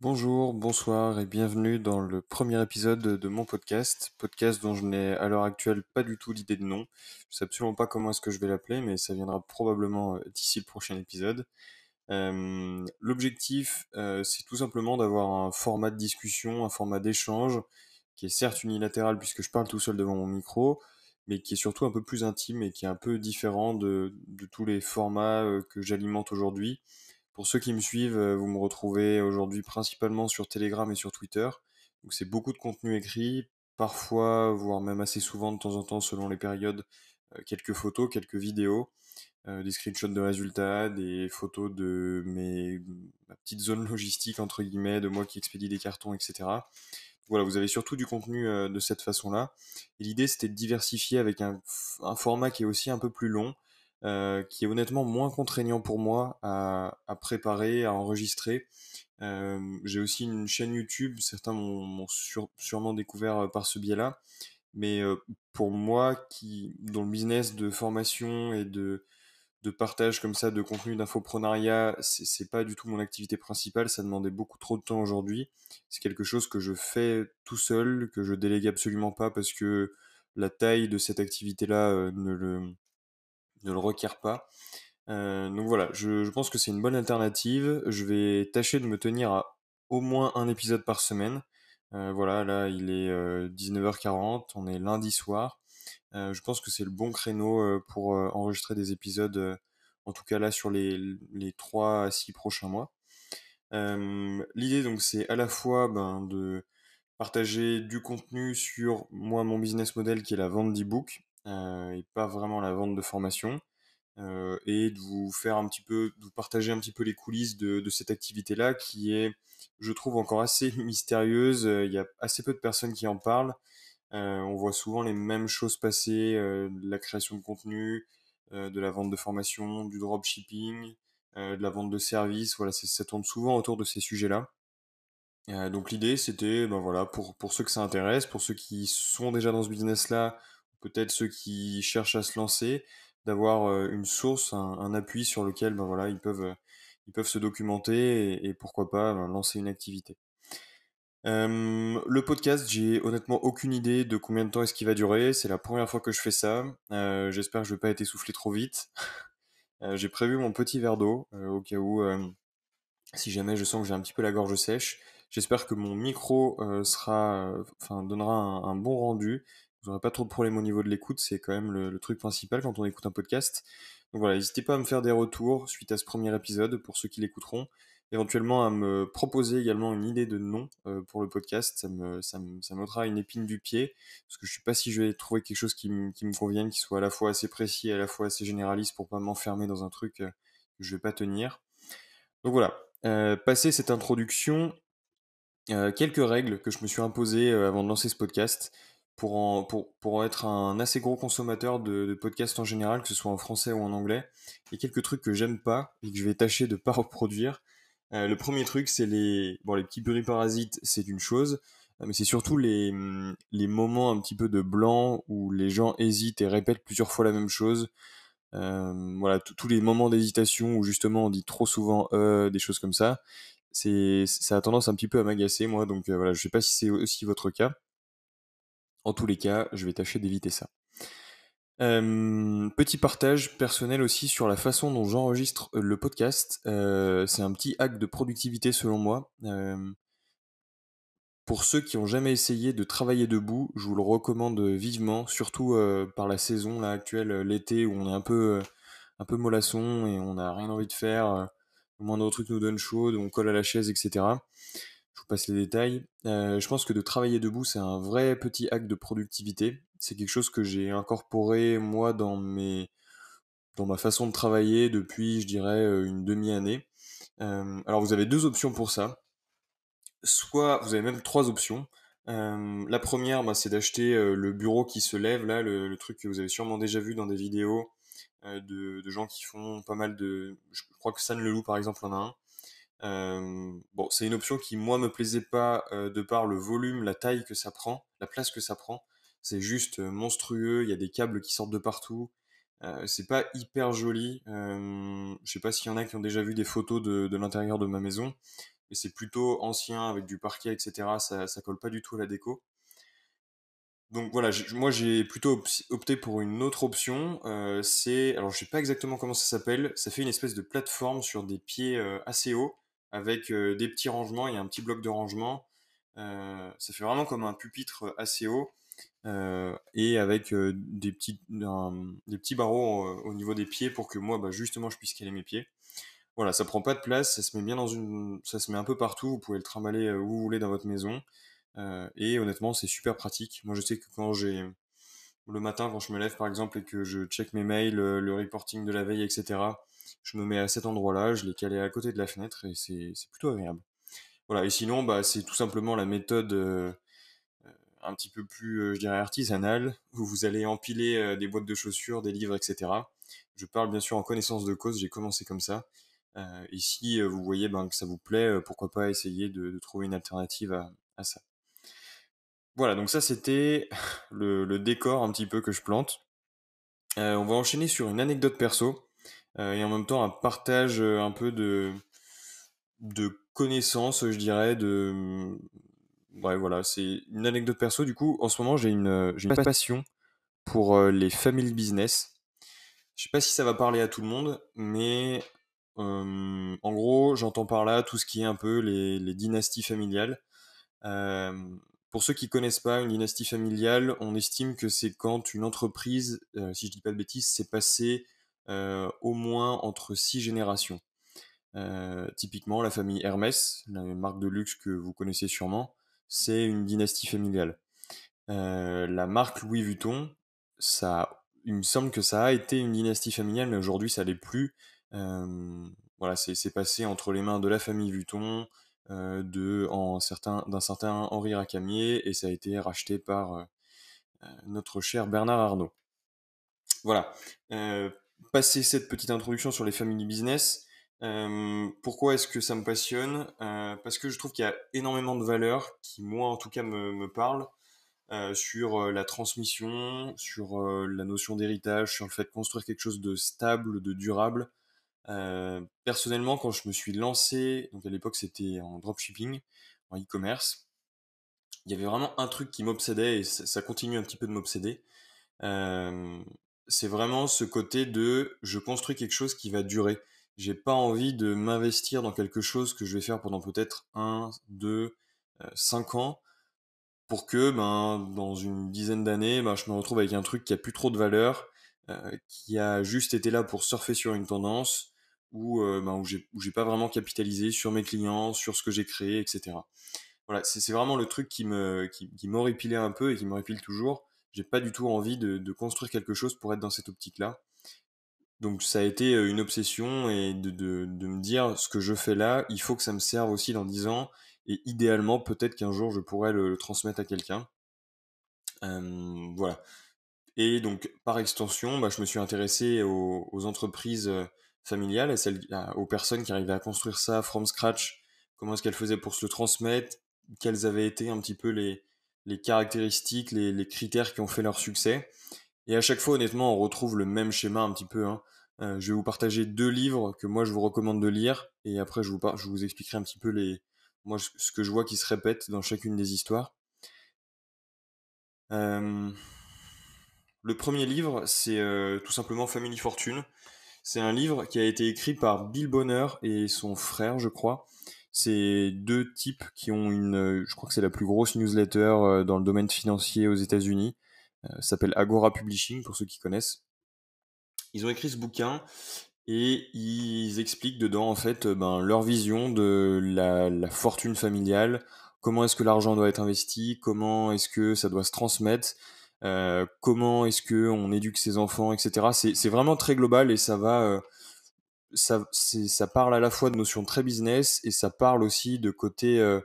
Bonjour, bonsoir et bienvenue dans le premier épisode de mon podcast, podcast dont je n'ai à l'heure actuelle pas du tout l'idée de nom. Je sais absolument pas comment est-ce que je vais l'appeler, mais ça viendra probablement euh, d'ici le prochain épisode. Euh, L'objectif, euh, c'est tout simplement d'avoir un format de discussion, un format d'échange, qui est certes unilatéral puisque je parle tout seul devant mon micro, mais qui est surtout un peu plus intime et qui est un peu différent de, tous les formats que j'alimente aujourd'hui. Pour ceux qui me suivent, euh, vous me retrouvez aujourd'hui principalement sur Telegram et sur Twitter. Donc c'est beaucoup de contenu écrit, parfois, voire même assez souvent de temps en temps selon les périodes, euh, quelques photos, quelques vidéos, euh, des screenshots de résultats, des photos de mes ma petite zone logistique entre guillemets, de moi qui expédie des cartons, etc. Voilà, vous avez surtout du contenu de cette façon-là. L'idée c'était de diversifier avec un format qui est aussi un peu plus long, euh, qui est honnêtement moins contraignant pour moi à, à préparer, à enregistrer. Euh, j'ai aussi une chaîne YouTube, certains m'ont sûrement découvert euh, par ce biais-là, mais euh, pour moi, qui dans le business de formation et de, de partage comme ça de contenu d'infoprenariat, c'est pas du tout mon activité principale, ça demandait beaucoup trop de temps aujourd'hui. C'est quelque chose que je fais tout seul, que je délègue absolument pas parce que la taille de cette activité-là euh, ne le ne le requiert pas. Euh, donc voilà, je, pense que c'est une bonne alternative. Je vais tâcher de me tenir à au moins un épisode par semaine. Euh, voilà, là il est euh, 19h40, on est lundi soir. Euh, je pense que c'est le bon créneau euh, pour euh, enregistrer des épisodes, euh, en tout cas là sur les, les 3 à 6 prochains mois. Euh, L'idée donc c'est à la fois ben, de partager du contenu sur moi mon business model qui est la vente d'e-book euh, et pas vraiment la vente de formation euh, et de vous faire un petit peu, de vous partager un petit peu les coulisses de, cette activité-là qui est, je trouve, encore assez mystérieuse. Il y a assez peu de personnes qui en parlent. Euh, on voit souvent les mêmes choses passer, euh, de la création de contenu, euh, de la vente de formation, du dropshipping, euh, de la vente de services. Voilà, ça tourne souvent autour de ces sujets-là. Euh, donc l'idée, c'était, ben voilà, pour, pour ceux que ça intéresse, pour ceux qui sont déjà dans ce business-là, peut-être ceux qui cherchent à se lancer, d'avoir une source, un, appui sur lequel, ben voilà, ils peuvent, se documenter et, pourquoi pas ben, lancer une activité. Le podcast, j'ai honnêtement aucune idée de combien de temps est-ce qu'il va durer. C'est la première fois que je fais ça. J'espère que je vais pas être essoufflé trop vite. J'ai prévu mon petit verre d'eau au cas où si jamais je sens que j'ai un petit peu la gorge sèche. J'espère que mon micro sera, donnera un, bon rendu. Vous n'aurez pas trop de problèmes au niveau de l'écoute, c'est quand même le, truc principal quand on écoute un podcast. Donc voilà, n'hésitez pas à me faire des retours suite à ce premier épisode pour ceux qui l'écouteront. Éventuellement à me proposer également une idée de nom euh, pour le podcast, ça me, ça me, ça une épine du pied, parce que je sais pas si je vais trouver quelque chose qui, qui me convienne, qui soit à la fois assez précis et à la fois assez généraliste pour pas m'enfermer dans un truc euh, que je vais pas tenir. Donc voilà, euh, passé cette introduction, euh, quelques règles que je me suis imposées avant de lancer ce podcast pour, être un assez gros consommateur de, podcasts en général, que ce soit en français ou en anglais. Il y a quelques trucs que j'aime pas et que je vais tâcher de pas reproduire. Euh, le premier truc, c'est les, bon, les petits parasites, c'est une chose, mais c'est surtout les, les moments un petit peu de blanc où les gens hésitent et répètent plusieurs fois la même chose. Euh, voilà, tous les moments d'hésitation où justement on dit trop souvent euh, des choses comme ça, ça a tendance un petit peu à m'agacer moi. Donc euh, voilà, je sais pas si c'est aussi votre cas. En tous les cas, je vais tâcher d'éviter ça. Euh, petit partage personnel aussi sur la façon dont j'enregistre le podcast. Euh, c'est un petit hack de productivité selon moi. Euh, pour ceux qui ont jamais essayé de travailler debout, je vous le recommande vivement, surtout euh, par la saison actuelle, euh, l'été où on est un peu, euh, un peu mollasson et on n'a rien envie de faire. Euh, le moindre truc nous donne chaud, on colle à la chaise, etc. Je vous passe les détails. Euh, je pense que de travailler debout, c'est un vrai petit hack de productivité. C'est quelque chose que j'ai incorporé moi dans mes, dans ma façon de travailler depuis, je dirais, une demi-année. Euh, alors vous avez deux options pour ça soit vous avez même trois options. Euh, la première, bah, c'est d'acheter euh, le bureau qui se lève, là, le, truc que vous avez sûrement déjà vu dans des vidéos euh, de, de, gens qui font pas mal de... Je crois que San Leloup, par exemple, en a un. Bon, c'est une option qui, moi, me plaisait pas de par le volume, la taille que ça prend, la place que ça prend. C'est juste monstrueux, il y a des câbles qui sortent de partout. c'est pas hyper joli. je sais pas s'il y en a qui ont déjà vu des photos de, l'intérieur de ma maison et c'est plutôt ancien avec du parquet, etc. Ça, ça colle pas du tout à la déco. Donc voilà, moi j'ai plutôt opté pour une autre option. C'est, alors je sais pas exactement comment ça s'appelle. Ça fait une espèce de plateforme sur des pieds assez hauts avec des petits rangements. Il y a un petit bloc de rangement. ça fait vraiment comme un pupitre assez haut et avec des petits, des petits barreaux au niveau des pieds pour que moi, bah, justement, je puisse caler mes pieds. Voilà, ça prend pas de place. Ça se met bien dans une, ça se met un peu partout. Vous pouvez le trimballer où vous voulez dans votre maison. Et honnêtement, c'est super pratique. Moi, je sais que quand j'ai le matin, quand je me lève par exemple et que je check mes mails, le reporting de la veille, etc., je me mets à cet endroit-là, je l'ai calé à côté de la fenêtre et c'est plutôt agréable. Voilà, et sinon, bah, c'est tout simplement la méthode euh, un petit peu plus, je dirais, artisanale, où vous allez empiler des boîtes de chaussures, des livres, etc. Je parle bien sûr en connaissance de cause, j'ai commencé comme ça. et si vous voyez ben, que ça vous plaît, pourquoi pas essayer de, trouver une alternative à ça. Voilà, donc ça c'était le, décor un petit peu que je plante. Euh, on va enchaîner sur une anecdote perso euh, et en même temps un partage euh, un peu de, de connaissances, je dirais, de... Ouais, voilà, c'est une anecdote perso. Du coup, en ce moment, j'ai une, une passion pour les family business. Je sais pas si ça va parler à tout le monde, mais en gros, j'entends par là tout ce qui est un peu les, les dynasties familiales. Pour ceux qui connaissent pas une dynastie familiale, on estime que c'est quand une entreprise, euh, si je dis pas de bêtises, s'est passée euh, au moins entre six générations. Euh, typiquement, la famille Hermès, la marque de luxe que vous connaissez sûrement, c'est une dynastie familiale. la marque Louis Vuitton, ça, il me semble que ça a été une dynastie familiale, mais aujourd'hui ça l'est plus. voilà, c'est passé entre les mains de la famille Vuitton, euh, d'un certain Henri Racamier et ça a été racheté par euh, euh, notre cher Bernard Arnault. Voilà. Passer cette petite introduction sur les family business, pourquoi est-ce que ça me passionne Parce que je trouve qu'il y a énormément de valeurs qui, moi en tout cas, me, me parlent. sur la transmission, sur la notion d'héritage, sur le fait de construire quelque chose de stable, de durable, euh, personnellement, quand je me suis lancé, donc à l'époque c'était en dropshipping, en e-commerce, il y avait vraiment un truc qui m'obsédait et ça, continue un petit peu de m'obséder. Euh, c'est vraiment ce côté de je construis quelque chose qui va durer. J'ai pas envie de m'investir dans quelque chose que je vais faire pendant peut-être un, deux, euh, cinq ans pour que ben, dans une dizaine d'années, ben, je me retrouve avec un truc qui a plus trop de valeur, qui a juste été là pour surfer sur une tendance, où, euh, ben, où j'ai pas vraiment capitalisé sur mes clients, sur ce que j'ai créé, etc. Voilà, c'est vraiment le truc qui me qui, qui un peu et qui m'horripile toujours. J'ai pas du tout envie de, construire quelque chose pour être dans cette optique-là. Donc ça a été euh, une obsession et de, me dire ce que je fais là, il faut que ça me serve aussi dans 10 ans et idéalement peut-être qu'un jour je pourrais le, transmettre à quelqu'un. Voilà. Et donc par extension, bah, je me suis intéressé aux, entreprises euh, familiale, et aux personnes qui arrivaient à construire ça from scratch, comment est-ce qu'elles faisaient pour se le transmettre, quelles avaient été un petit peu les, les caractéristiques, les, critères qui ont fait leur succès. Et à chaque fois, honnêtement, on retrouve le même schéma un petit peu. Hein. Euh, je vais vous partager deux livres que moi je vous recommande de lire, et après je vous, je vous expliquerai un petit peu les, moi, ce que je vois qui se répète dans chacune des histoires. Euh, le premier livre, c'est euh, tout simplement Family Fortune. C'est un livre qui a été écrit par Bill Bonner et son frère, je crois. C'est deux types qui ont une, je crois que c'est la plus grosse newsletter euh, dans le domaine financier aux États-Unis. Euh, ça s'appelle Agora Publishing pour ceux qui connaissent. Ils ont écrit ce bouquin et ils expliquent dedans en fait euh, ben, leur vision de la, fortune familiale, comment est-ce que l'argent doit être investi, comment est-ce que ça doit se transmettre, euh, comment est-ce que on éduque ses enfants, etc. C'est vraiment très global et ça va, euh, ça, ça parle à la fois de notions très business et ça parle aussi de côtés euh,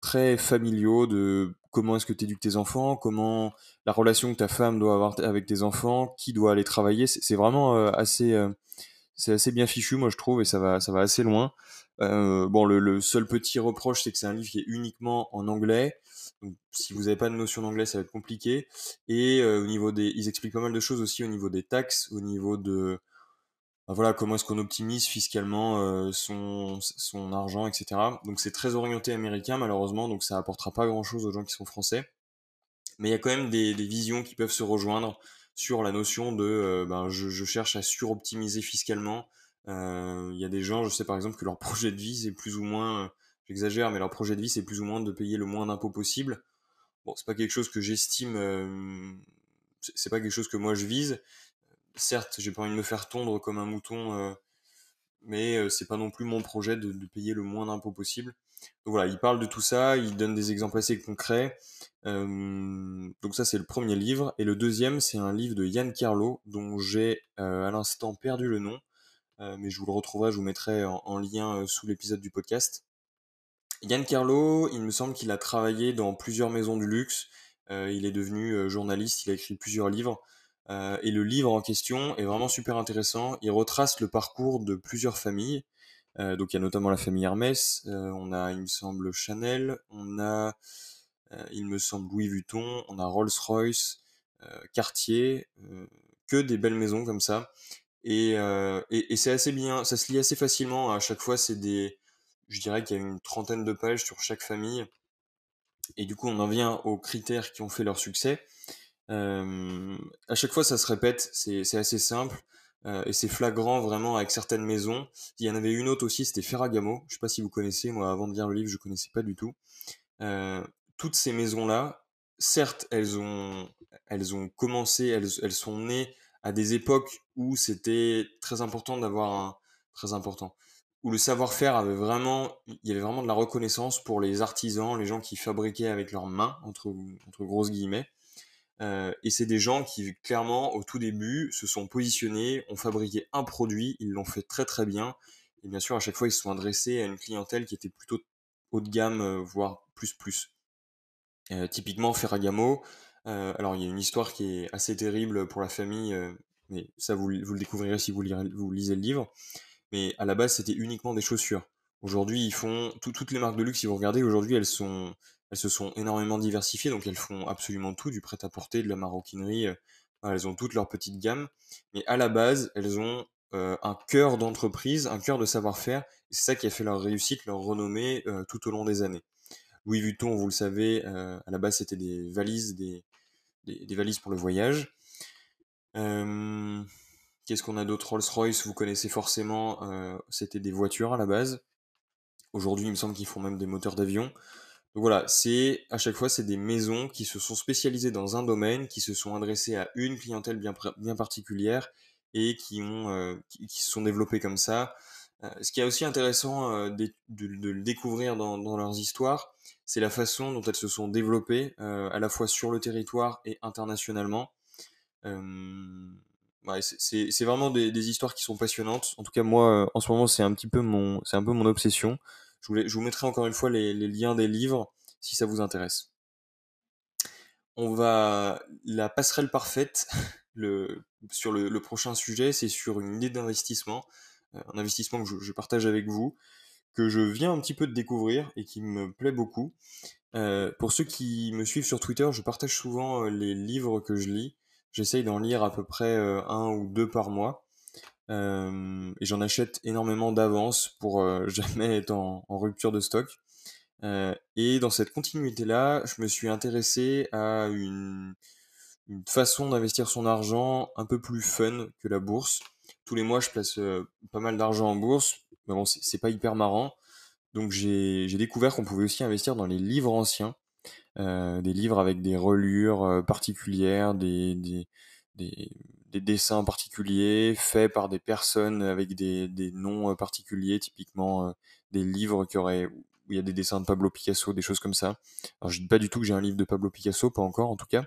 très familiaux, de comment est-ce que tu éduques tes enfants, comment la relation que ta femme doit avoir avec tes enfants, qui doit aller travailler. C'est vraiment assez, c'est assez bien fichu, moi je trouve, et ça va, ça va assez loin. bon, le, seul petit reproche, c'est que c'est un livre qui est uniquement en anglais. Donc, si vous n'avez pas de notion d'anglais, ça va être compliqué. Et euh, au niveau des, ils expliquent pas mal de choses aussi au niveau des taxes, au niveau de, bah voilà, comment est-ce qu'on optimise fiscalement son, son argent, etc. Donc c'est très orienté américain malheureusement, donc ça apportera pas grand-chose aux gens qui sont français. Mais il y a quand même des, visions qui peuvent se rejoindre sur la notion de ben, je, je, cherche à suroptimiser fiscalement. Il y a des gens, je sais par exemple que leur projet de vie c'est plus ou moins, j'exagère, mais leur projet de vie c'est plus ou moins de payer le moins d'impôts possible. Bon, c'est pas quelque chose que j'estime, c'est pas quelque chose que moi je vise certes, j'ai pas envie de me faire tondre comme un mouton, euh, mais euh, c'est pas non plus mon projet de, payer le moins d'impôts possible. Donc voilà, il parle de tout ça, il donne des exemples assez concrets. Euh, donc ça, c'est le premier livre. Et le deuxième, c'est un livre de Yann Carlo, dont j'ai à l'instant perdu le nom, mais je vous le retrouverai, je vous mettrai en, lien sous l'épisode du podcast. Yann Carlo, il me semble qu'il a travaillé dans plusieurs maisons du luxe. il est devenu journaliste, il a écrit plusieurs livres. Euh, et le livre en question est vraiment super intéressant. Il retrace le parcours de plusieurs familles. Euh, donc il y a notamment la famille Hermès, euh, on a, il me semble, Chanel, on a, il me semble, Louis Vuitton, on a Rolls-Royce, Cartier, que des belles maisons comme ça. Et, et, et c'est assez bien, ça se lit assez facilement. À chaque fois, c'est des, je dirais qu'il y a une trentaine de pages sur chaque famille. Et du coup, on en vient aux critères qui ont fait leur succès. À chaque fois, ça se répète, c'est assez simple. Euh, et c'est flagrant vraiment avec certaines maisons. Il y en avait une autre aussi, c'était Ferragamo. Je sais pas si vous connaissez, moi avant de lire le livre, je connaissais pas du tout. Euh, toutes ces maisons-là, certes, elles ont, elles ont commencé, elles, elles sont nées à des époques où c'était très important d'avoir un, très important, où le savoir-faire avait vraiment, il y avait vraiment de la reconnaissance pour les artisans, les gens qui fabriquaient avec leurs mains, entre, entre grosses guillemets. Euh, et c'est des gens qui, clairement, au tout début, se sont positionnés, ont fabriqué un produit, ils l'ont fait très très bien. Et bien sûr, à chaque fois, ils se sont adressés à une clientèle qui était plutôt haut de gamme, euh, voire plus plus. Euh, typiquement, Ferragamo, alors il y a une histoire qui est assez terrible pour la famille, mais ça vous, vous, le découvrirez si vous, vous lisez le livre. Mais à la base, c'était uniquement des chaussures. Aujourd'hui, ils font toutes les marques de luxe, si vous regardez, aujourd'hui, elles sont elles se sont énormément diversifiées, donc elles font absolument tout, du prêt-à-porter, de la maroquinerie, euh, elles ont toutes leur petite gamme, mais à la base, elles ont euh, un cœur d'entreprise, un cœur de savoir-faire, c'est ça qui a fait leur réussite, leur renommée euh, tout au long des années. Louis Vuitton, vous le savez, à la base c'était des valises, des, des, valises pour le voyage. Qu'est-ce qu'on a d'autre? Rolls-Royce, vous connaissez forcément, c'était des voitures à la base. Aujourd'hui, il me semble qu'ils font même des moteurs d'avion. Donc voilà, c'est à chaque fois c'est des maisons qui se sont spécialisées dans un domaine, qui se sont adressées à une clientèle bien, particulière et euh, qui, se sont développées comme ça. Euh, ce qui est aussi intéressant euh, de, le découvrir dans, leurs histoires, c'est la façon dont elles se sont développées à la fois sur le territoire et internationalement. C'est vraiment des, histoires qui sont passionnantes. En tout cas, moi, en ce moment, c'est un petit c'est un peu mon obsession. Je, vous mettrai encore une fois les, liens des livres si ça vous intéresse. On va la passerelle parfaite sur le, prochain sujet, c'est sur une idée d'investissement, euh, un investissement que je, partage avec vous, que je viens un petit peu de découvrir et qui me plaît beaucoup. Euh, pour ceux qui me suivent sur Twitter, je partage souvent euh, les livres que je lis. J'essaye d'en lire à peu près un ou deux par mois. Et j'en achète énormément d'avance pour jamais être en, rupture de stock. Et dans cette continuité-là, je me suis intéressé à une, une façon d'investir son argent un peu plus fun que la bourse. Tous les mois, je place pas mal d'argent en bourse, mais bon, c'est pas hyper marrant. Donc j'ai découvert qu'on pouvait aussi investir dans les livres anciens, des livres avec des relures particulières, des, des, des, des dessins particuliers faits par des personnes avec des, des noms euh, particuliers, typiquement euh, des livres qui auraient où il y a des dessins de Pablo Picasso, des choses comme ça. Alors je dis pas du tout que j'ai un livre de Pablo Picasso, pas encore en tout cas.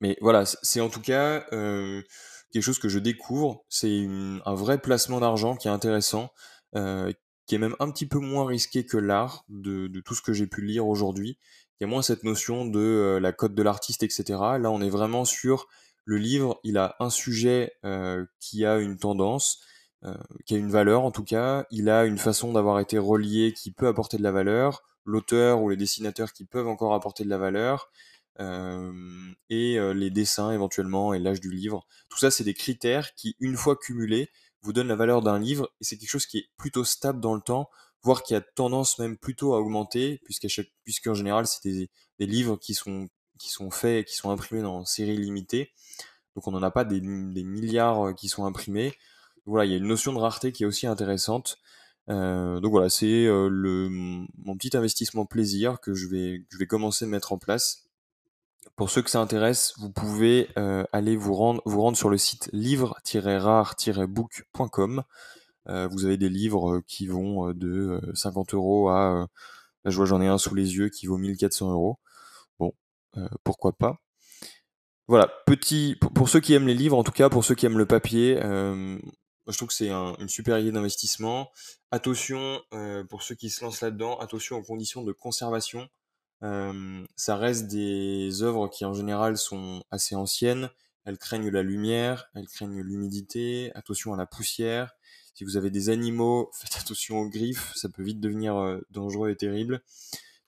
Mais voilà, c'est en tout cas euh, quelque chose que je découvre. C'est un vrai placement d'argent qui est intéressant, qui est même un petit peu moins risqué que l'art de, de, tout ce que j'ai pu lire aujourd'hui. Il y a moins cette notion de la cote de l'artiste, etc. Là, on est vraiment sur le livre, il a un sujet euh, qui a une tendance, euh, qui a une valeur en tout cas, il a une façon d'avoir été relié qui peut apporter de la valeur, l'auteur ou les dessinateurs qui peuvent encore apporter de la valeur, euh, et les dessins éventuellement et l'âge du livre. Tout ça, c'est des critères qui, une fois cumulés, vous donne la valeur d'un livre et c'est quelque chose qui est plutôt stable dans le temps, voire qui a tendance même plutôt à augmenter, puisqu'en général, c'est des, livres qui sont, qui sont faits, qui sont imprimés dans série limitée. Donc on n'en a pas des, milliards qui sont imprimés. voilà, il y a une notion de rareté qui est aussi intéressante. Euh, donc voilà, c'est euh, le mon petit investissement plaisir que je vais je vais commencer à mettre en place. Pour ceux que ça intéresse, vous pouvez euh, aller vous rendre vous rendre sur le site livre-rare-book.com. vous avez des livres qui vont de 50 euros à là je vois j'en ai un sous les yeux qui vaut 1400 euros. Bon, pourquoi pas. Voilà, petit pour, ceux qui aiment les livres, en tout cas pour ceux qui aiment le papier, je trouve que c'est une super idée d'investissement. Attention, euh, pour ceux qui se lancent là-dedans, attention aux conditions de conservation. Euh, ça reste des œuvres qui en général sont assez anciennes. Elles craignent la lumière, elles craignent l'humidité. Attention à la poussière. Si vous avez des animaux, faites attention aux griffes. Ça peut vite devenir euh, dangereux et terrible.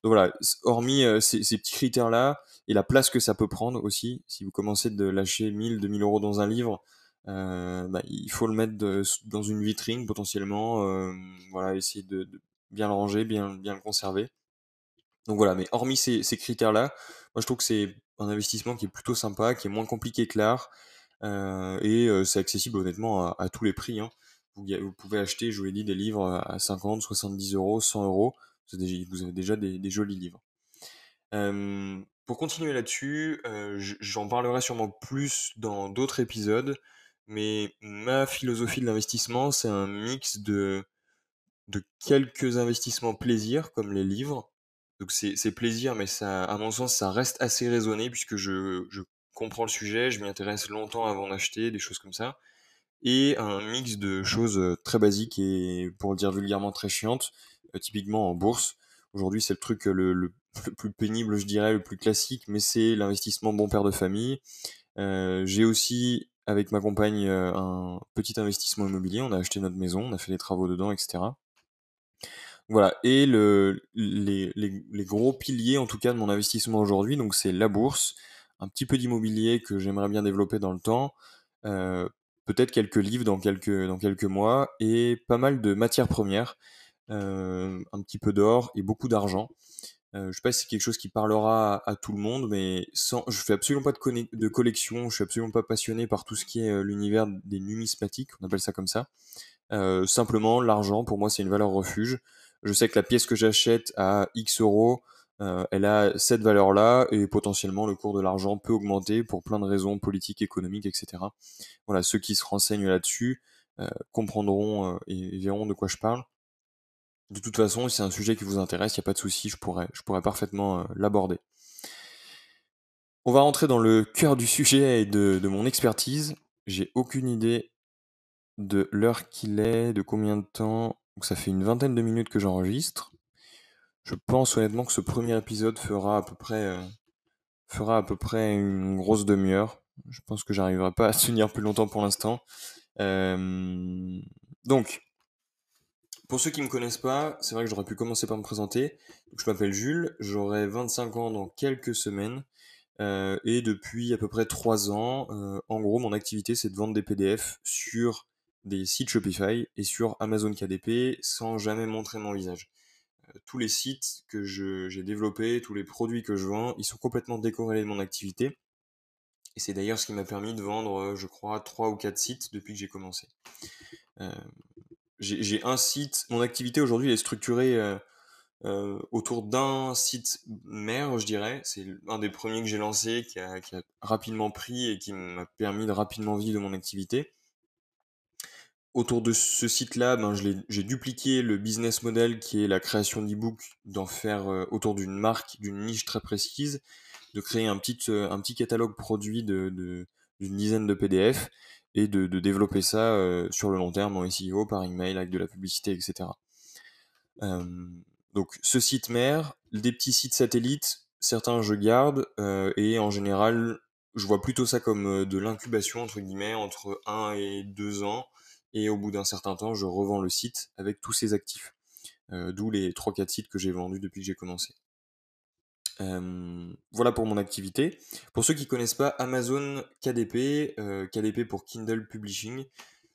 Donc voilà, hormis ces, ces, petits critères-là et la place que ça peut prendre aussi, si vous commencez de lâcher 1000, 2000 euros dans un livre, euh, bah, il faut le mettre dans une vitrine potentiellement, euh, voilà, essayer de, bien le ranger, bien, le conserver. Donc voilà, mais hormis ces, critères-là, moi je trouve que c'est un investissement qui est plutôt sympa, qui est moins compliqué que l'art, euh, et c'est accessible honnêtement à, tous les prix. Hein. Vous, pouvez acheter, je vous l'ai dit, des livres à 50, 70 euros, 100 euros. Vous avez déjà des, jolis livres. pour continuer là-dessus, j'en parlerai sûrement plus dans d'autres épisodes. Mais ma philosophie de l'investissement, c'est un mix de, de quelques investissements plaisir, comme les livres. Donc c'est plaisir, mais ça, à mon sens, ça reste assez raisonné puisque je, je comprends le sujet, je m'y intéresse longtemps avant d'acheter, des choses comme ça. Et un mix de choses très basiques et, pour le dire vulgairement, très chiantes, typiquement en bourse. Aujourd'hui, c'est le truc euh, le, plus pénible, je dirais, le plus classique, mais c'est l'investissement bon père de famille. Euh, J'ai aussi avec ma compagne euh, un petit investissement immobilier. On a acheté notre maison, on a fait les travaux dedans, etc. Voilà. Et le, les, gros piliers, en tout cas, de mon investissement aujourd'hui, donc c'est la bourse, un petit peu d'immobilier que j'aimerais bien développer dans le temps, euh, peut-être quelques livres dans quelques, mois, et pas mal de matières premières, euh, un petit peu d'or et beaucoup d'argent. Euh, je sais pas si c'est quelque chose qui parlera à, tout le monde, mais sans, je fais absolument pas de, de, collection, je suis absolument pas passionné par tout ce qui est euh, l'univers des numismatiques, on appelle ça comme ça. Euh, simplement, l'argent, pour moi, c'est une valeur refuge. Je sais que la pièce que j'achète à X euros, euh, elle a cette valeur-là, et potentiellement le cours de l'argent peut augmenter pour plein de raisons politiques, économiques, etc. Voilà, ceux qui se renseignent là-dessus euh, comprendront et verront de quoi je parle. De toute façon, si c'est un sujet qui vous intéresse, il n'y a pas de souci, je pourrais, je pourrais parfaitement euh, l'aborder. On va rentrer dans le cœur du sujet et de, mon expertise. J'ai aucune idée de l'heure qu'il est, de combien de temps. Donc ça fait une vingtaine de minutes que j'enregistre. Je pense honnêtement que ce premier épisode fera à peu près, euh, fera à peu près une grosse demi-heure. Je pense que j'arriverai pas à tenir plus longtemps pour l'instant. Euh, donc, pour ceux qui me connaissent pas, c'est vrai que j'aurais pu commencer par me présenter. je m'appelle Jules, j'aurai 25 ans dans quelques semaines. Euh, et depuis à peu près 3 ans, euh, en gros, mon activité, c'est de vendre des PDF sur des sites Shopify et sur Amazon KDP sans jamais montrer mon visage. Euh, tous les sites que j'ai développés, tous les produits que je vends, ils sont complètement décorrélés de mon activité. Et c'est d'ailleurs ce qui m'a permis de vendre, je crois, 3 ou 4 sites depuis que j'ai commencé j'ai un site. Mon activité aujourd'hui est structurée euh, euh, autour d'un site mère, je dirais. C'est un des premiers que j'ai lancé, qui a, qui a, rapidement pris et qui m'a permis de rapidement vivre de mon activité. Autour de ce site-là, ben, j'ai dupliqué le business model qui est la création d'e-book, d'en faire euh, autour d'une marque, d'une niche très précise, de créer un petit, euh, un petit catalogue produit de, d'une dizaine de PDF et de, développer ça euh, sur le long terme en SEO, par email, avec de la publicité, etc. Euh, donc ce site mère, des petits sites satellites, certains je garde, euh, et en général, je vois plutôt ça comme de l'incubation, entre guillemets, entre 1 et 2 ans, et au bout d'un certain temps, je revends le site avec tous ses actifs. D'où les 3-4 sites que j'ai vendus depuis que j'ai commencé. Voilà pour mon activité. Pour ceux qui connaissent pas Amazon KDP, euh, KDP pour Kindle Publishing,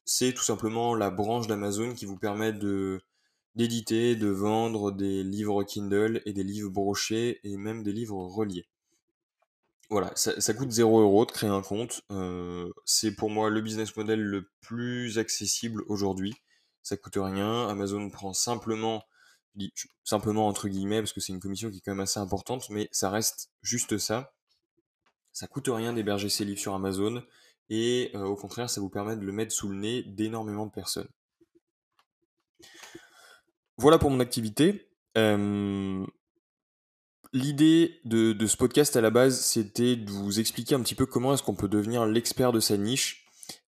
c'est tout simplement la branche d'Amazon qui vous permet de d'éditer, de vendre des livres Kindle et des livres brochés et même des livres reliés. Voilà, ça, coûte 0 euros de créer un compte. Euh, c'est pour moi le business model le plus accessible aujourd'hui. Ça coûte rien. Amazon prend simplement, simplement entre guillemets, parce que c'est une commission qui est quand même assez importante, mais ça reste juste ça. Ça coûte rien d'héberger ses livres sur Amazon et euh, au contraire, ça vous permet de le mettre sous le nez d'énormément de personnes. Voilà pour mon activité. L'idée de, ce podcast à la base, c'était de vous expliquer un petit peu comment est-ce qu'on peut devenir l'expert de sa niche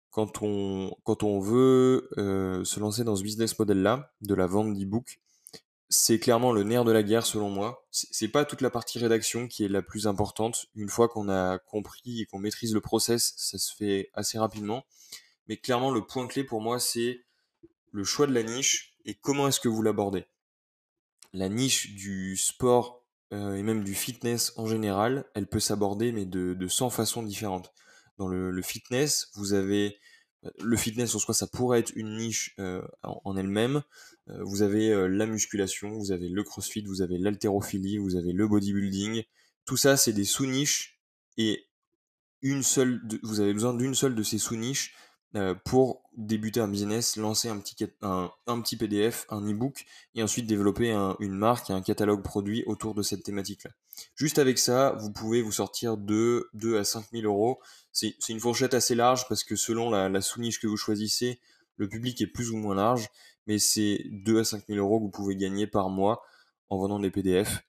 quand on, quand on veut euh, se lancer dans ce business model-là, de la vente d'e-book c'est clairement le nerf de la guerre selon moi. C'est pas toute la partie rédaction qui est la plus importante. Une fois qu'on a compris et qu'on maîtrise le process, ça se fait assez rapidement. Mais clairement, le point clé pour moi, c'est le choix de la niche et comment est-ce que vous l'abordez. La niche du sport euh, et même du fitness en général, elle peut s'aborder mais de, de 100 façons différentes. Dans le fitness, vous avez le fitness en soi, ça pourrait être une niche euh, en, elle-même. Euh, vous avez euh, la musculation, vous avez le crossfit, vous avez l'haltérophilie, vous avez le bodybuilding. Tout ça, c'est des sous-niches et une seule, vous avez besoin d'une seule de ces sous-niches pour débuter un business, lancer un petit, PDF, un e-book et ensuite développer une marque un catalogue produit autour de cette thématique-là. Juste avec ça, vous pouvez vous sortir de 2 à 5 000 euros. C'est une fourchette assez large parce que selon la, sous-niche que vous choisissez, le public est plus ou moins large, mais c'est 2 à 5 000 euros que vous pouvez gagner par mois en vendant des PDF.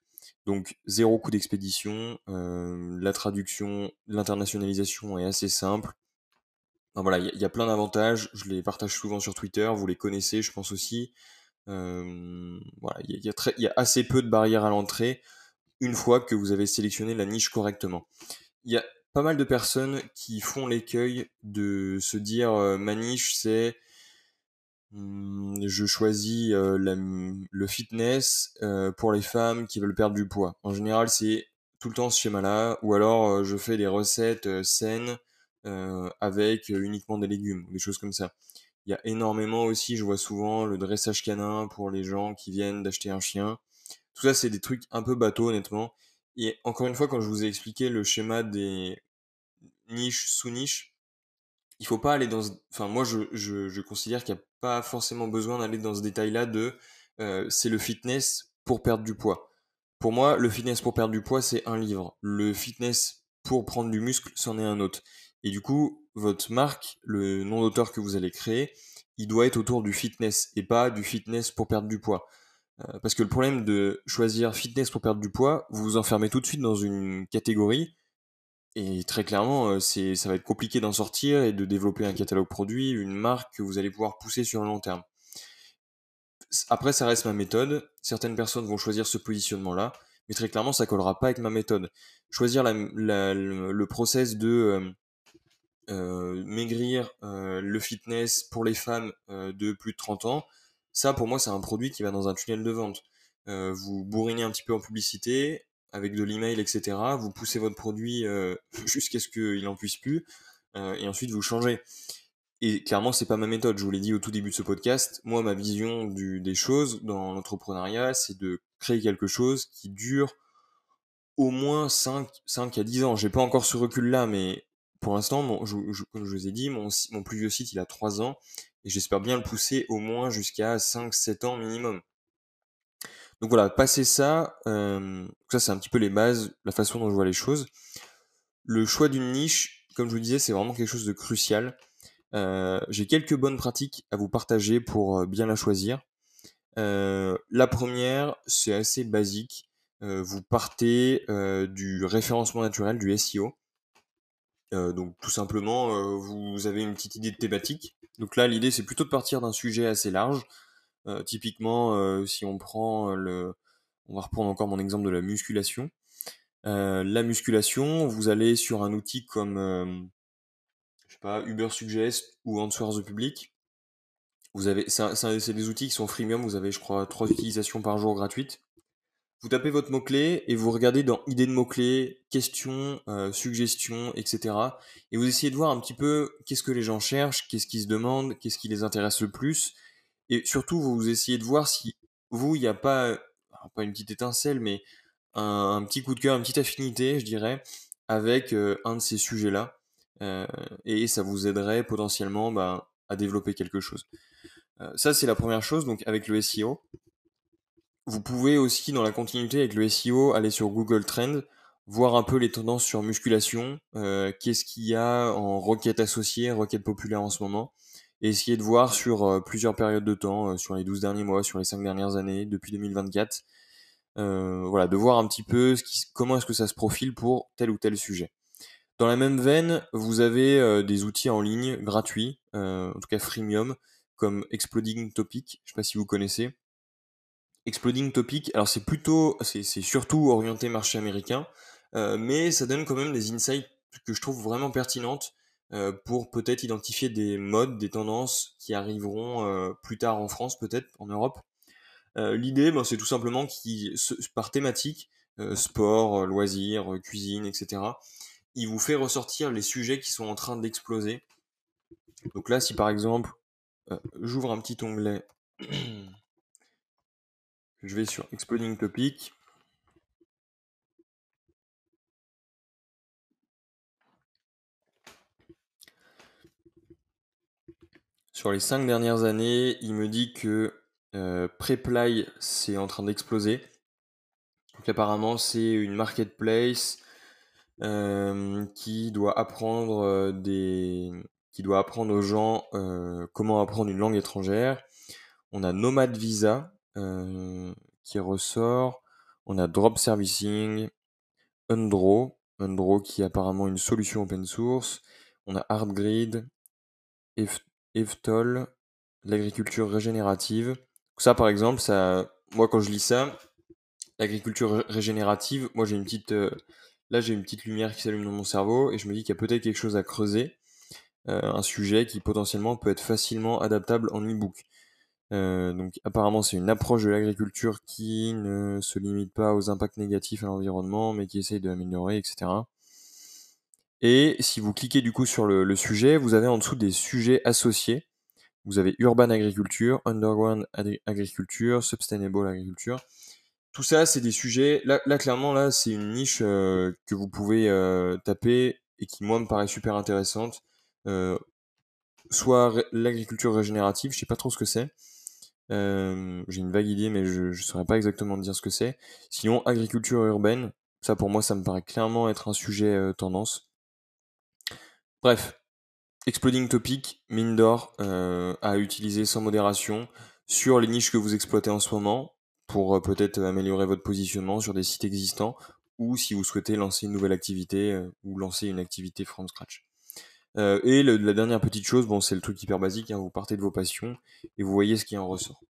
Donc zéro coût d'expédition, euh, la traduction, l'internationalisation est assez simple. Voilà, il y, a plein d'avantages. Je les partage souvent sur Twitter. Vous les connaissez, je pense aussi. Euh, voilà, il y, y, a assez peu de barrières à l'entrée une fois que vous avez sélectionné la niche correctement. Il y a pas mal de personnes qui font l'écueil de se dire ma niche c'est hmm, je choisis le fitness pour les femmes qui veulent perdre du poids. En général, c'est tout le temps ce schéma-là, ou alors je fais des recettes saines avec uniquement des légumes, des choses comme ça. Il y a énormément aussi, je vois souvent le dressage canin pour les gens qui viennent d'acheter un chien. Tout ça, c'est des trucs un peu bateaux, honnêtement. Et encore une fois, quand je vous ai expliqué le schéma des niches sous-niches, il faut pas aller dans... Enfin, moi, je, considère qu'il n'y a pas forcément besoin d'aller dans ce détail-là de... Euh, c'est le fitness pour perdre du poids. Pour moi, le fitness pour perdre du poids, c'est un livre. Le fitness pour prendre du muscle, c'en est un autre. Et du coup, votre marque, le nom d'auteur que vous allez créer, il doit être autour du fitness et pas du fitness pour perdre du poids. Euh, parce que le problème de choisir fitness pour perdre du poids, vous vous enfermez tout de suite dans une catégorie. Et très clairement, euh, c'est, ça va être compliqué d'en sortir et de développer un catalogue produit, une marque que vous allez pouvoir pousser sur le long terme. Après, ça reste ma méthode. Certaines personnes vont choisir ce positionnement-là, mais très clairement, ça collera pas avec ma méthode. Choisir le process de euh, maigrir, euh, le fitness pour les femmes euh, de plus de 30 ans, ça pour moi c'est un produit qui va dans un tunnel de vente. vous bourrinez un petit peu en publicité, avec de l'email, etc. Vous poussez votre produit jusqu'à ce qu'il en puisse plus, et ensuite vous changez. Et clairement, c'est pas ma méthode. Je vous l'ai dit au tout début de ce podcast. Moi, ma vision du, des choses dans l'entrepreneuriat, c'est de créer quelque chose qui dure au moins 5, 5 à 10 ans. J'ai pas encore ce recul-là, mais pour l'instant, comme je vous ai dit, mon, plus vieux site, il a 3 ans, et j'espère bien le pousser au moins jusqu'à 5-7 ans minimum. Donc voilà, passer ça, euh, ça c'est un petit peu les bases, la façon dont je vois les choses. Le choix d'une niche, comme je vous disais, c'est vraiment quelque chose de crucial. Euh, j'ai quelques bonnes pratiques à vous partager pour euh, bien la choisir. la première, c'est assez basique. vous partez du référencement naturel, du SEO. Euh, donc tout simplement, euh, vous avez une petite idée de thématique. Donc là, l'idée, c'est plutôt de partir d'un sujet assez large. Euh, typiquement, si on prend le... On va reprendre encore mon exemple de la musculation. la musculation, vous allez sur un outil comme, je sais pas, Uber Suggest ou Answers the Public. Vous avez, c'est des outils qui sont freemium. Vous avez, je crois, trois utilisations par jour gratuites. Vous tapez votre mot-clé et vous regardez dans idées de mots-clés, questions, euh, suggestions, etc. Et vous essayez de voir un petit peu qu'est-ce que les gens cherchent, qu'est-ce qu'ils se demandent, qu'est-ce qui les intéresse le plus. Et surtout, vous essayez de voir si vous, il n'y a pas, pas une petite étincelle, mais un, petit coup de cœur, une petite affinité, je dirais, avec euh, un de ces sujets-là. Euh, et ça vous aiderait potentiellement bah, à développer quelque chose. ça, c'est la première chose, donc avec le SEO. Vous pouvez aussi, dans la continuité avec le SEO, aller sur Google Trends, voir un peu les tendances sur musculation, euh, qu'est-ce qu'il y a en requêtes associées, requêtes populaires en ce moment, et essayer de voir sur euh, plusieurs périodes de temps, euh, sur les 12 derniers mois, sur les 5 dernières années, depuis 2024, voilà, de voir un petit peu ce qui, comment est-ce que ça se profile pour tel ou tel sujet. Dans la même veine, vous avez des outils en ligne gratuits, en tout cas freemium, comme Exploding Topic, je ne sais pas si vous connaissez, Exploding Topic, alors c'est plutôt, c'est surtout orienté marché américain, euh, mais ça donne quand même des insights que je trouve vraiment pertinentes euh, pour peut-être identifier des modes, des tendances qui arriveront euh, plus tard en France, peut-être en Europe. L'idée, ben, c'est tout simplement qui, par thématique, sport, loisirs, cuisine, etc. Il vous fait ressortir les sujets qui sont en train d'exploser. Donc là, si par exemple, j'ouvre un petit onglet Je vais sur Exploding Topic. Sur les cinq dernières années, il me dit que euh, Preply c'est en train d'exploser. Donc apparemment c'est une marketplace euh, euh, qui doit apprendre aux gens comment apprendre une langue étrangère. On a Nomad Visa qui ressort. On a Drop Servicing, Undraw, Undraw qui est apparemment une solution open source. On a HardGrid, Evtol, l'agriculture régénérative. Ça, par exemple, ça, moi, quand je lis ça, l'agriculture régénérative, moi, j'ai une petite, là, j'ai une petite lumière qui s'allume dans mon cerveau et je me dis qu'il y a peut-être quelque chose à creuser, un sujet qui potentiellement peut être facilement adaptable en e-book. Euh, donc apparemment c'est une approche de l'agriculture qui ne se limite pas aux impacts négatifs à l'environnement, mais qui essaye de l'améliorer, etc. Et si vous cliquez du coup sur le, sujet, vous avez en dessous des sujets associés. Vous avez urban agriculture, underground agriculture, sustainable agriculture. Tout ça, c'est des sujets. Là, clairement, là, c'est une niche euh, que vous pouvez euh, taper et qui moi me paraît super intéressante. soit l'agriculture régénérative, je sais pas trop ce que c'est. Euh, j'ai une vague idée, mais je ne saurais pas exactement dire ce que c'est. Sinon, agriculture urbaine, ça pour moi, ça me paraît clairement être un sujet euh, tendance. Bref, Exploding Topic, mine d'or, euh, à utiliser sans modération sur les niches que vous exploitez en ce moment pour peut-être améliorer votre positionnement sur des sites existants ou si vous souhaitez lancer une nouvelle activité ou lancer une activité from scratch. Euh, et la dernière petite chose, bon, c'est le truc hyper basique, hein, vous partez de vos passions et vous voyez ce qui en ressort.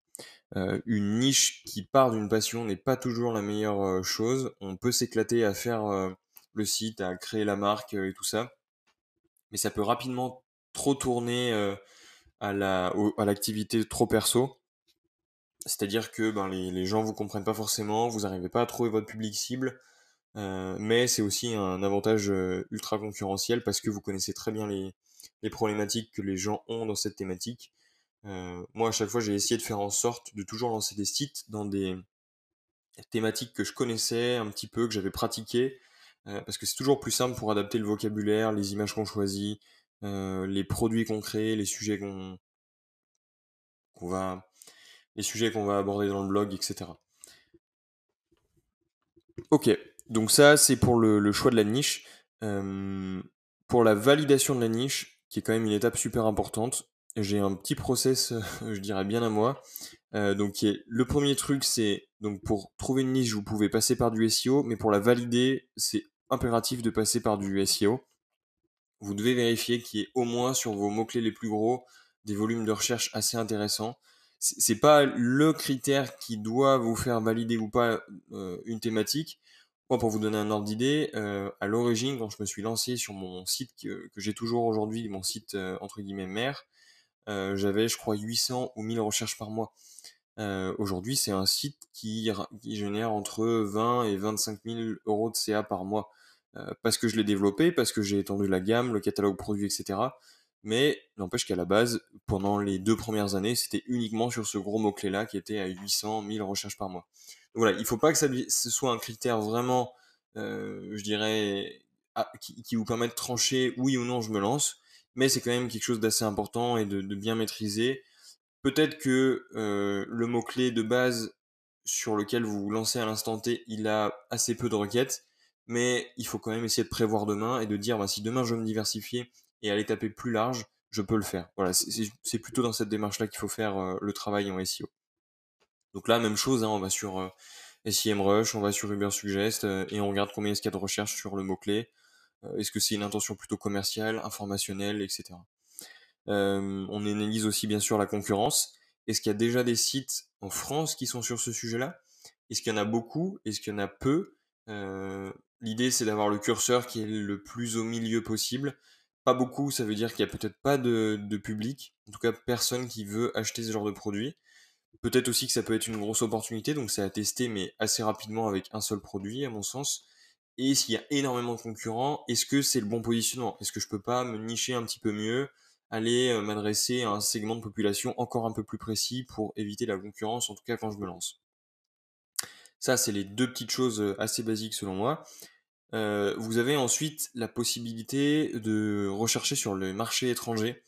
Euh, une niche qui part d'une passion n'est pas toujours la meilleure euh, chose. On peut s'éclater à faire le site, à créer la marque et tout ça, mais ça peut rapidement trop tourner à à l'activité trop perso. C'est-à-dire que ben, les, les gens vous comprennent pas forcément, vous n'arrivez pas à trouver votre public cible, euh, mais c'est aussi un avantage euh, ultra concurrentiel parce que vous connaissez très bien les, les problématiques que les gens ont dans cette thématique. Euh, moi, à chaque fois, j'ai essayé de faire en sorte de toujours lancer des sites dans des thématiques que je connaissais un petit peu, que j'avais pratiquées, parce que c'est toujours plus simple pour adapter le vocabulaire, les images qu'on choisit, les produits qu'on crée, les sujets qu'on qu'on va, les sujets qu'on va aborder dans le blog, etc. Ok, donc ça, c'est pour le, choix de la niche. Pour la validation de la niche, qui est quand même une étape super importante, j'ai un petit process, je dirais bien à moi. Donc le premier truc, c'est donc pour trouver une niche, vous pouvez passer par du SEO, mais pour la valider, c'est impératif de passer par du SEO. Vous devez vérifier qu'il y ait au moins sur vos mots-clés les plus gros des volumes de recherche assez intéressants. C'est pas le critère qui doit vous faire valider ou pas une thématique, pour vous donner un ordre d'idée, euh, à l'origine, quand je me suis lancé sur mon site que, j'ai toujours aujourd'hui, mon site euh, entre guillemets mère, euh, j'avais, je crois, 800 ou 1000 recherches par mois. Aujourd'hui, c'est un site qui, génère entre 20 et 25 000 euros de CA par mois. parce que je l'ai développé, parce que j'ai étendu la gamme, le catalogue produit, etc. Mais n'empêche qu'à la base, pendant les deux premières années, c'était uniquement sur ce gros mot-clé-là qui était à 800 000 recherches par mois. Voilà, il ne faut pas que ce soit un critère vraiment, euh, je dirais, ah, qui, vous permet de trancher oui ou non je me lance, mais c'est quand même quelque chose d'assez important et de, bien maîtriser. Peut-être que euh, le mot-clé de base sur lequel vous vous lancez à l'instant T, il a assez peu de requêtes, mais il faut quand même essayer de prévoir demain et de dire bah, si demain je veux me diversifier et aller taper plus large, je peux le faire. Voilà, c'est plutôt dans cette démarche-là qu'il faut faire euh, le travail en SEO. Donc là, même chose, hein, on va sur euh, SEMrush, on va sur Uber Suggest euh, et on regarde combien est-ce qu'il y a de recherche sur le mot-clé. est-ce que c'est une intention plutôt commerciale, informationnelle, etc. on analyse aussi bien sûr la concurrence. Est-ce qu'il y a déjà des sites en France qui sont sur ce sujet-là? Est-ce qu'il y en a beaucoup? Est-ce qu'il y en a peu? L'idée, c'est d'avoir le curseur qui est le plus au milieu possible pas beaucoup, ça veut dire qu'il y a peut-être pas de, public, en tout cas personne qui veut acheter ce genre de produit. Peut-être aussi que ça peut être une grosse opportunité, donc c'est à tester, mais assez rapidement avec un seul produit, à mon sens. Et s'il y a énormément de concurrents, est-ce que c'est le bon positionnement? Est-ce que je peux pas me nicher un petit peu mieux, aller euh, m'adresser à un segment de population encore un peu plus précis pour éviter la concurrence, en tout cas quand je me lance? Ça, c'est les deux petites choses euh, assez basiques selon moi. Euh, vous avez ensuite la possibilité de rechercher sur le marché étranger.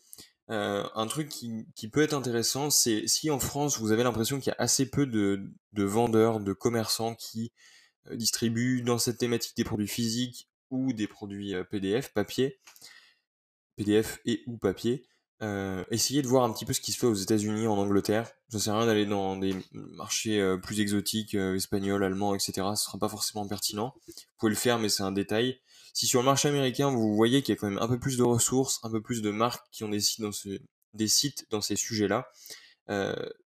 Euh, un truc qui, peut être intéressant, c'est si en France vous avez l'impression qu'il y a assez peu de, vendeurs, de commerçants qui euh, distribuent dans cette thématique des produits physiques ou des produits PDF, papier, PDF et ou papier, euh, essayez de voir un petit peu ce qui se fait aux États-Unis, en Angleterre. Ça sert à rien d'aller dans des marchés euh, plus exotiques, euh, espagnols, allemands, etc. Ce sera pas forcément pertinent. Vous pouvez le faire, mais c'est un détail. Si sur le marché américain, vous voyez qu'il y a quand même un peu plus de ressources, un peu plus de marques qui ont des sites dans, des sites dans ces sujets-là,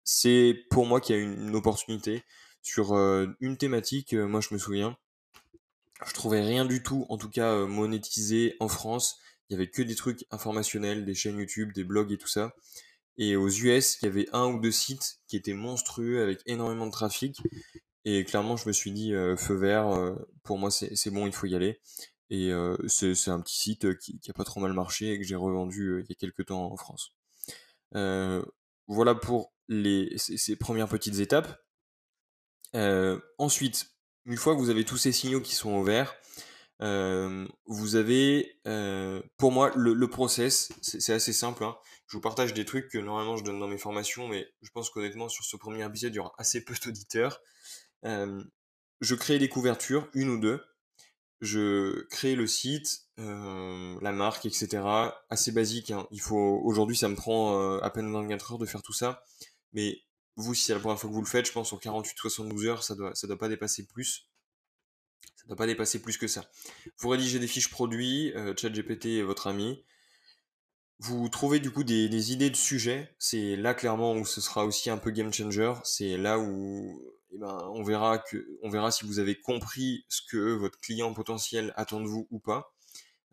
c'est pour moi qu'il y a une, opportunité sur une thématique. moi, je me souviens, je trouvais rien du tout, en tout cas monétisé en France il y avait que des trucs informationnels, des chaînes YouTube, des blogs et tout ça. Et aux US, il y avait un ou deux sites qui étaient monstrueux avec énormément de trafic. Et clairement, je me suis dit, euh, feu vert, euh, pour moi, c'est bon, il faut y aller. Et c'est un petit site qui, qui, a pas trop mal marché et que j'ai revendu il y a quelques temps en France. voilà pour les, ces, premières petites étapes. ensuite, une fois que vous avez tous ces signaux qui sont au vert, vous avez, pour moi, le, process, c'est assez simple. Hein. Je vous partage des trucs que normalement je donne dans mes formations, mais je pense qu'honnêtement, sur ce premier épisode, il y aura assez peu d'auditeurs. je crée des couvertures, une ou deux. Je crée le site, la marque, etc. Assez basique. Hein. Il faut aujourd'hui, ça me prend à peine 24 heures de faire tout ça. Mais vous, si c'est la première fois que vous le faites, je pense en 48-72 heures, ça doit, ça doit pas dépasser plus ne doit pas dépasser plus que ça. Vous rédigez des fiches produits, euh, ChatGPT est votre ami. Vous trouvez du coup des, idées de sujets. C'est là clairement où ce sera aussi un peu game changer. C'est là où eh ben, on, verra que, on verra si vous avez compris ce que votre client potentiel attend de vous ou pas.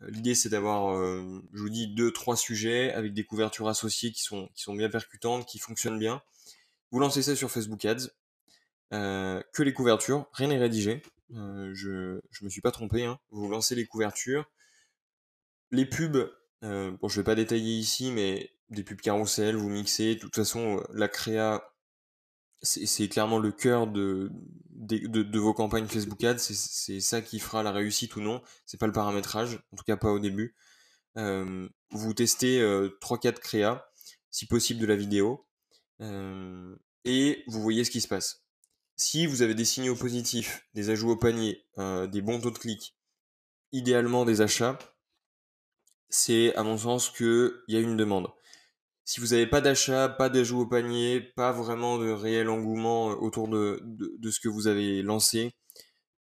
Euh, l'idée c'est d'avoir, euh, je vous dis, deux, trois sujets avec des couvertures associées qui sont, qui sont bien percutantes, qui fonctionnent bien. Vous lancez ça sur Facebook Ads. que les couvertures, rien n'est rédigé. Euh, je, je me suis pas trompé. Hein. Vous lancez les couvertures. Les pubs, euh, bon, je vais pas détailler ici, mais des pubs carousel, vous mixez. De toute façon, euh, la créa, c'est clairement le cœur de, vos campagnes Facebook Ads. C'est ça qui fera la réussite ou non. C'est pas le paramétrage, en tout cas pas au début. vous testez 3-4 créas, si possible de la vidéo, et vous voyez ce qui se passe. Si vous avez des signaux positifs, des ajouts au panier, euh, des bons taux de clic, idéalement des achats, c'est à mon sens qu'il y a une demande. Si vous n'avez pas d'achat, pas d'ajout au panier, pas vraiment de réel engouement euh, autour de, ce que vous avez lancé,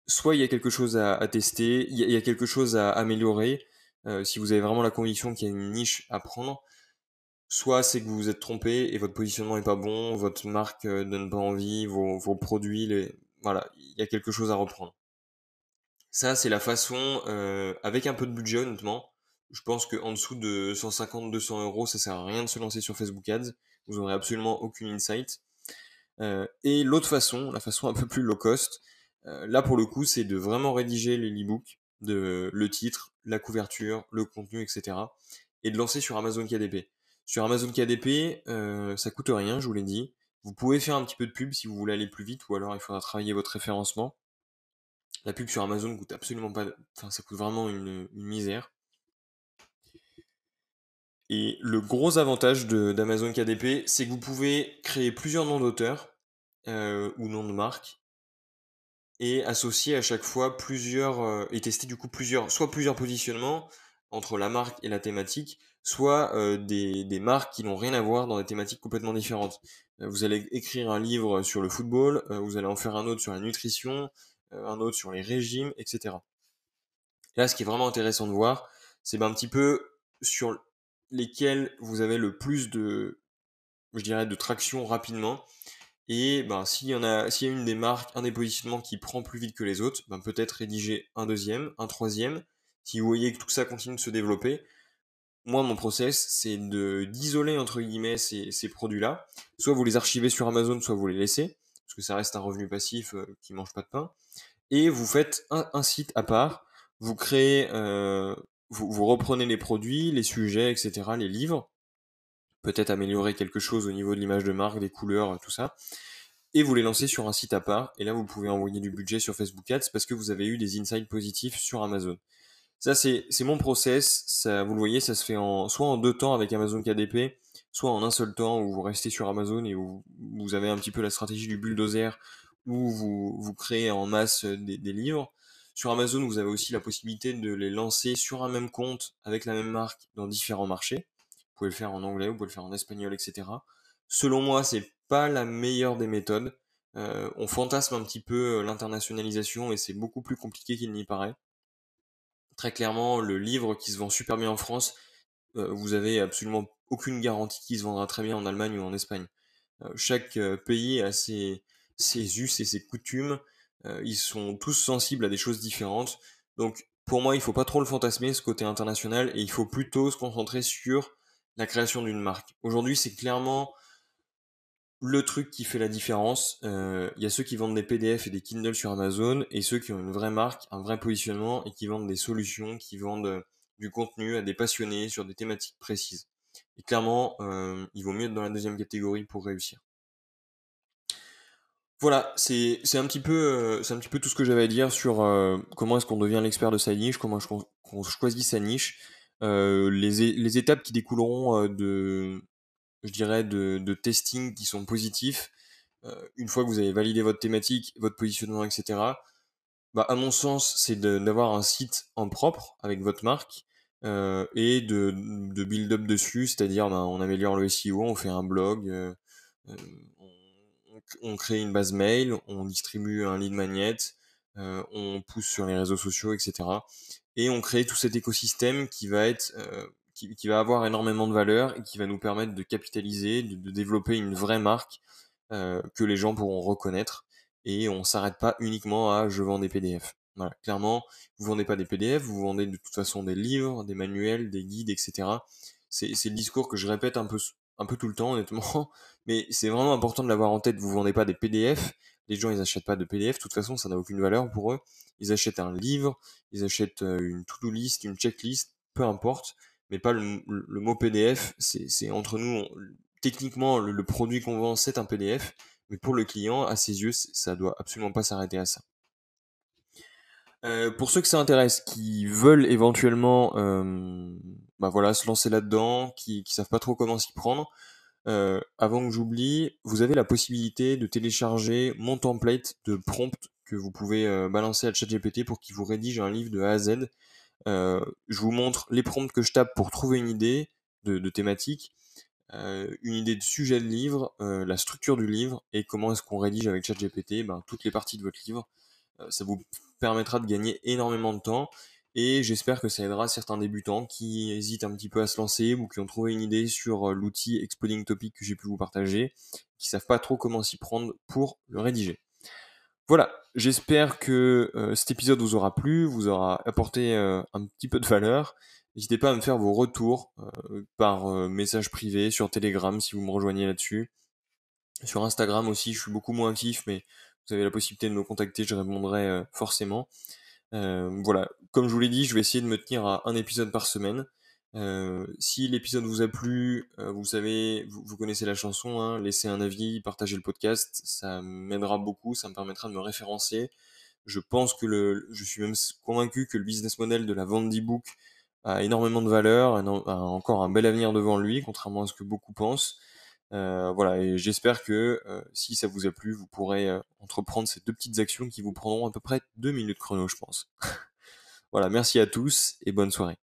soit il y a quelque chose à, tester, il y, a, quelque chose à améliorer. Euh, si vous avez vraiment la conviction qu'il y a une niche à prendre, soit c'est que vous vous êtes trompé et votre positionnement est pas bon, votre marque euh, donne pas envie, vos, produits, les... voilà, il y a quelque chose à reprendre. Ça, c'est la façon, euh, avec un peu de budget honnêtement, je pense qu'en dessous de 150-200 euros, ça sert à rien de se lancer sur Facebook Ads, vous n'aurez absolument aucune insight. et l'autre façon, la façon un peu plus low cost, là pour le coup, c'est de vraiment rédiger les e-books, de le titre, la couverture, le contenu, etc. et de lancer sur Amazon KDP. Sur Amazon KDP, ça coûte rien, je vous l'ai dit. Vous pouvez faire un petit peu de pub si vous voulez aller plus vite, ou alors il faudra travailler votre référencement. La pub sur Amazon coûte absolument pas, enfin ça coûte vraiment une, misère. Et le gros avantage d'Amazon KDP, c'est que vous pouvez créer plusieurs noms d'auteurs euh, ou noms de marques et associer à chaque fois plusieurs euh, et tester du coup plusieurs, soit plusieurs positionnements entre la marque et la thématique, soit euh, des, des, marques qui n'ont rien à voir dans des thématiques complètement différentes. vous allez écrire un livre sur le football, vous allez en faire un autre sur la nutrition, un autre sur les régimes, etc. là, ce qui est vraiment intéressant de voir, c'est ben, un petit peu sur lesquels vous avez le plus de, je dirais, de traction rapidement. Et ben, s'il y en a, une des marques, un des positionnements qui prend plus vite que les autres, ben, peut-être rédiger un deuxième, un troisième. Si vous voyez que tout ça continue de se développer, moi, mon process, c'est de d'isoler entre guillemets ces, ces produits-là. Soit vous les archivez sur Amazon, soit vous les laissez, parce que ça reste un revenu passif euh, qui mange pas de pain et vous faites un, site à part, vous créez, euh, vous, reprenez les produits, les sujets, etc., les livres, peut-être améliorer quelque chose au niveau de l'image de marque, des couleurs, tout ça, et vous les lancez sur un site à part, et là vous pouvez envoyer du budget sur Facebook Ads parce que vous avez eu des insights positifs sur Amazon. Ça c'est mon process, vous le voyez, ça se fait en, soit en deux temps avec Amazon KDP, soit en un seul temps où vous restez sur Amazon et où vous avez un petit peu la stratégie du bulldozer où vous, vous créez en masse euh, des, livres. Sur Amazon, vous avez aussi la possibilité de les lancer sur un même compte avec la même marque dans différents marchés. Vous pouvez le faire en anglais, vous pouvez le faire en espagnol, etc. Selon moi, c'est pas la meilleure des méthodes. Euh, on fantasme un petit peu euh, l'internationalisation et c'est beaucoup plus compliqué qu'il n'y paraît. Très clairement, le livre qui se vend super bien en France, vous avez absolument aucune garantie qu'il se vendra très bien en Allemagne ou en Espagne. chaque pays a ses us et ses coutumes. Euh, ils sont tous sensibles à des choses différentes. Donc pour moi, il faut pas trop le fantasmer, ce côté international, et il faut plutôt se concentrer sur la création d'une marque. Aujourd'hui, c'est clairement le truc qui fait la différence. Euh, il y a ceux qui vendent des PDF et des Kindle sur Amazon, et ceux qui ont une vraie marque, un vrai positionnement, et qui vendent des solutions, qui vendent euh, du contenu à des passionnés sur des thématiques précises. Et clairement, il vaut mieux être dans la deuxième catégorie pour réussir. Voilà, c'est un petit peu euh, un petit peu tout ce que j'avais à dire sur euh, comment est-ce qu'on devient l'expert de sa niche, comment est-ce qu'on choisit sa niche, euh, les, les étapes qui découleront de je dirais de, de testing qui sont positifs une fois que vous avez validé votre thématique, votre positionnement, etc. Bah, à mon sens, c'est d'avoir un site en propre avec votre marque et de, de build up dessus, c'est-à-dire bah, on améliore le SEO, on fait un blog, on crée une base mail, on distribue un lead magnet, euh, on pousse sur les réseaux sociaux, etc. Et on crée tout cet écosystème qui va être, euh, qui, va avoir énormément de valeur et qui va nous permettre de capitaliser, de, développer une vraie marque euh, que les gens pourront reconnaître. Et on s'arrête pas uniquement à je vends des PDF. Voilà, clairement, vous vendez pas des PDF, vous vendez de toute façon des livres, des manuels, des guides, etc. C'est le discours que je répète un peu un peu tout le temps honnêtement, mais c'est vraiment important de l'avoir en tête. Vous vendez pas des PDF, les gens ils achètent pas de PDF, de toute façon ça n'a aucune valeur pour eux. Ils achètent un livre, ils achètent euh, une to-do list, une checklist, peu importe, mais pas le, mot PDF. C'est entre nous, techniquement le, produit qu'on vend c'est un PDF, mais pour le client, à ses yeux, ça doit absolument pas s'arrêter à ça. Euh, pour ceux que ça intéresse, qui veulent éventuellement euh, bah voilà, se lancer là-dedans, qui, qui savent pas trop comment s'y prendre, euh, avant que j'oublie, vous avez la possibilité de télécharger mon template de prompt que vous pouvez balancer à ChatGPT pour qu'il vous rédige un livre de A à Z. Je vous montre les prompts que je tape pour trouver une idée de, de thématique, une idée de sujet de livre, la structure du livre et comment est-ce qu'on rédige avec ChatGPT ben, toutes les parties de votre livre. ça vous permettra de gagner énormément de temps et j'espère que ça aidera certains débutants qui hésitent un petit peu à se lancer ou qui ont trouvé une idée sur euh, l'outil Exploding Topic que j'ai pu vous partager, qui savent pas trop comment s'y prendre pour le rédiger. Voilà, j'espère que euh, cet épisode vous aura plu, vous aura apporté euh, un petit peu de valeur. N'hésitez pas à me faire vos retours par message privé sur Telegram si vous me rejoignez là-dessus. Sur Instagram aussi, je suis beaucoup moins actif, mais vous avez la possibilité de me contacter, je répondrai euh, forcément. Euh, voilà, comme je vous l'ai dit, je vais essayer de me tenir à un épisode par semaine. Euh, si l'épisode vous a plu, vous savez, vous, connaissez la chanson, hein, laissez un avis, partagez le podcast, ça m'aidera beaucoup, ça me permettra de me référencer. Je pense que le, je suis même convaincu que le business model de la vente d'e-book a énormément de valeur, a encore un bel avenir devant lui, contrairement à ce que beaucoup pensent. Euh, voilà, et j'espère que euh, si ça vous a plu, vous pourrez euh, entreprendre ces deux petites actions qui vous prendront à peu près deux minutes chrono, je pense. voilà, merci à tous et bonne soirée.